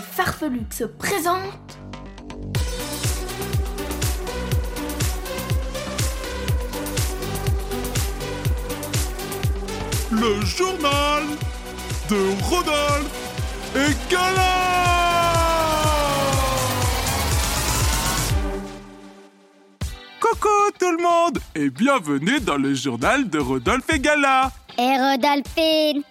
Farfelux se présentent. Le journal de Rodolphe et Gala. Coucou tout le monde et bienvenue dans le journal de Rodolphe et Gala. Et Rodolphine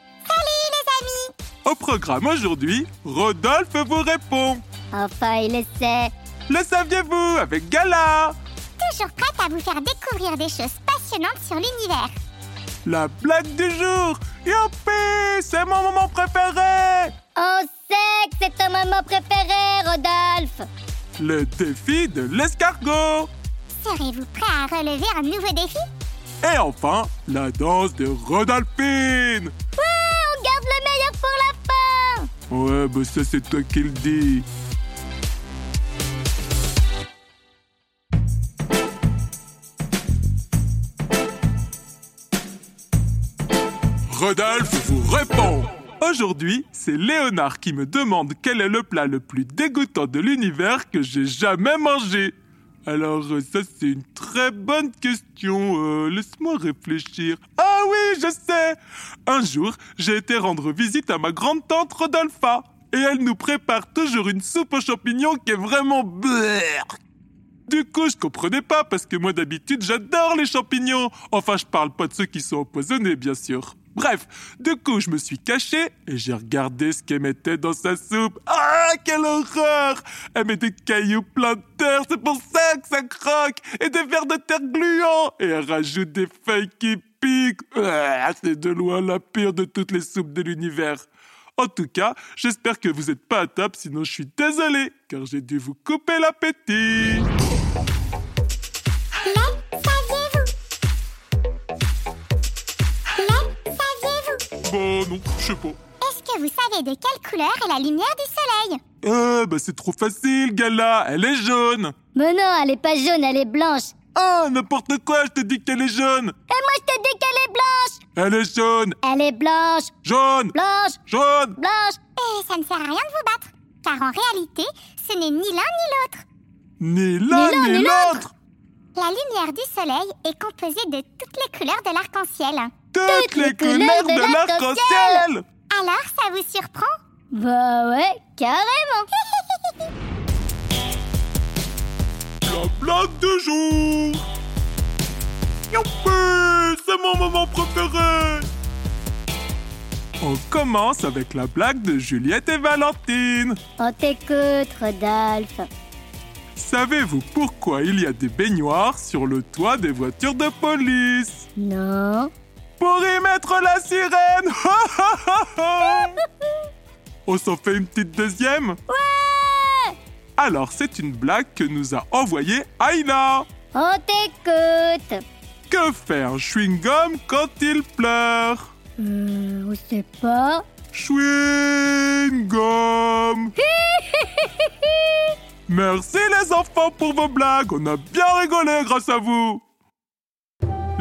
Au programme aujourd'hui, Rodolphe vous répond Enfin, il le sait. Le saviez-vous avec Gala? Toujours prête à vous faire découvrir des choses passionnantes sur l'univers. La blague du jour Youpi C'est mon moment préféré On sait que c'est ton moment préféré, Rodolphe. Le défi de l'escargot Serez-vous prêt à relever un nouveau défi? Et enfin, la danse de Rodolphine On garde le meilleur pour la fin. Ouais, bah ça c'est toi qui le dis. Rodolphe vous répond Aujourd'hui, c'est Léonard qui me demande quel est le plat le plus dégoûtant de l'univers que j'ai jamais mangé. Alors euh, ça c'est une très bonne question. Euh, Laisse-moi réfléchir. Ah oui, je sais. Un jour, j'ai été rendre visite à ma grande tante Rodolpha. Et elle nous prépare toujours une soupe aux champignons qui est vraiment bleh. Du coup, je comprenais pas parce que moi d'habitude, j'adore les champignons. Enfin, je parle pas de ceux qui sont empoisonnés, bien sûr. Bref, du coup, je me suis caché et j'ai regardé ce qu'elle mettait dans sa soupe. Ah, quelle horreur Elle met des cailloux plein de terre, c'est pour ça que ça croque Et des vers de terre gluants Et elle rajoute des feuilles qui piquent Ah, C'est de loin la pire de toutes les soupes de l'univers. En tout cas, j'espère que vous n'êtes pas à table, sinon je suis désolé, car j'ai dû vous couper l'appétit. Non, je sais pas. Est-ce que vous savez de quelle couleur est la lumière du soleil? Ah, bah c'est trop facile, Gala, elle est jaune. Mais non, elle est pas jaune, elle est blanche. Ah, n'importe quoi, je te dis qu'elle est jaune. Et moi, je te dis qu'elle est blanche. Elle est jaune, Elle est blanche, jaune, blanche, jaune. blanche. Et ça ne sert à rien de vous battre, car en réalité, ce n'est ni l'un ni l'autre. Ni l'un ni l'autre. La lumière du soleil est composée de toutes les couleurs de l'arc-en-ciel. Toutes les couleurs de l'arc-en-ciel. Alors, ça vous surprend? Bah ouais, carrément. La blague du jour Youpi C'est mon moment préféré On commence avec la blague de Juliette et Valentine. On t'écoute, Rodolphe. Savez-vous pourquoi il y a des baignoires sur le toit des voitures de police? Non. Pour y mettre la sirène. On s'en fait une petite deuxième Ouais. Alors c'est une blague que nous a envoyée Aïla On t'écoute. Que fait un chewing-gum quand il pleure? Euh, on sait pas. Chewing-gum Merci les enfants pour vos blagues, on a bien rigolé grâce à vous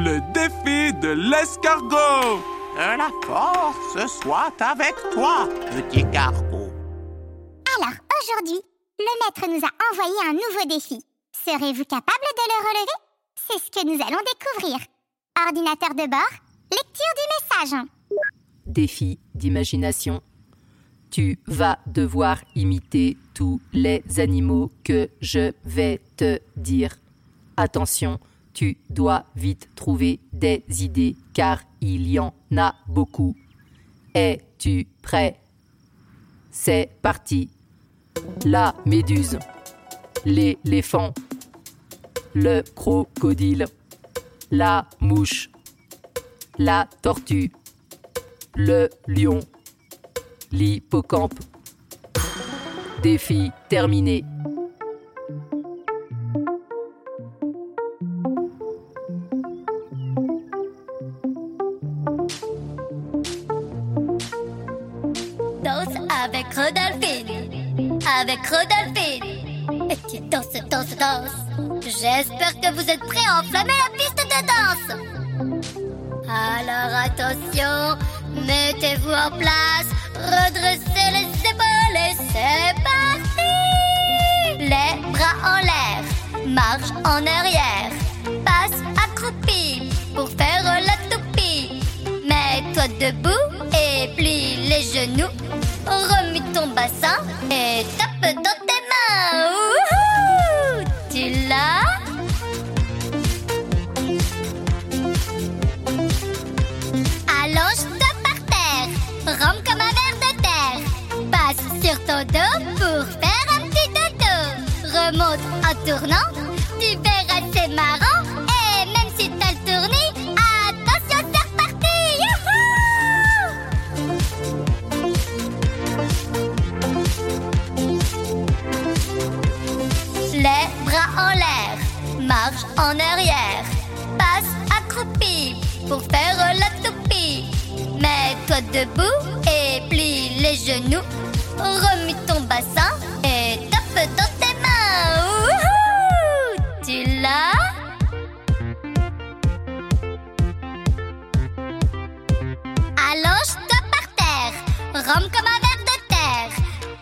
Le défi de l'escargot Que la force soit avec toi, petit cargo. Alors, aujourd'hui, le maître nous a envoyé un nouveau défi. Serez-vous capable de le relever? C'est ce que nous allons découvrir. Ordinateur de bord, lecture du message. Défi d'imagination. Tu vas devoir imiter tous les animaux que je vais te dire. Attention, tu dois vite trouver des idées car il y en a beaucoup. Es-tu prêt? C'est parti. La méduse, l'éléphant, le crocodile, la mouche, la tortue, le lion. L'hippocampe. Défi terminé. Avec Rodolphine. Avec Rodolphine. Et tu danses, danses, danses. J'espère que vous êtes prêts à enflammer la piste de danse. Alors attention, mettez-vous en place, redressez les épaules et c'est parti. Les bras en l'air, marche en arrière, passe accroupi pour faire la toupie. Mets-toi debout et plie les genoux. Remue ton bassin et tape dans tes mains. Wouhou tu l'as? Allonge-toi par terre, rampe comme un ver de terre. Passe sur ton dos pour faire un petit dodo. Remonte en tournant, pour faire la toupie. Mets-toi debout et plie les genoux. Remue ton bassin et tape dans tes mains. Wouhou tu l'as? Allonge-toi par terre, rampe comme un ver de terre.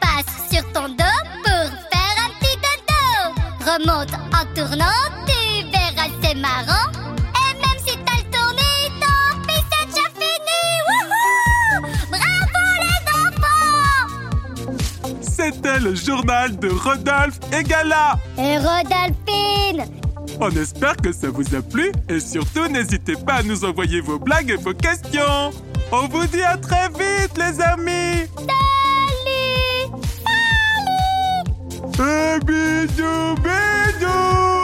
Passe sur ton dos pour faire un petit dodo. Remonte en tournant, tu verras c'est marrant. C'était le journal de Rodolphe et Gala. Et Rodolphine On espère que ça vous a plu et surtout n'hésitez pas à nous envoyer vos blagues et vos questions. On vous dit à très vite les amis. Salut Et bisous bisous.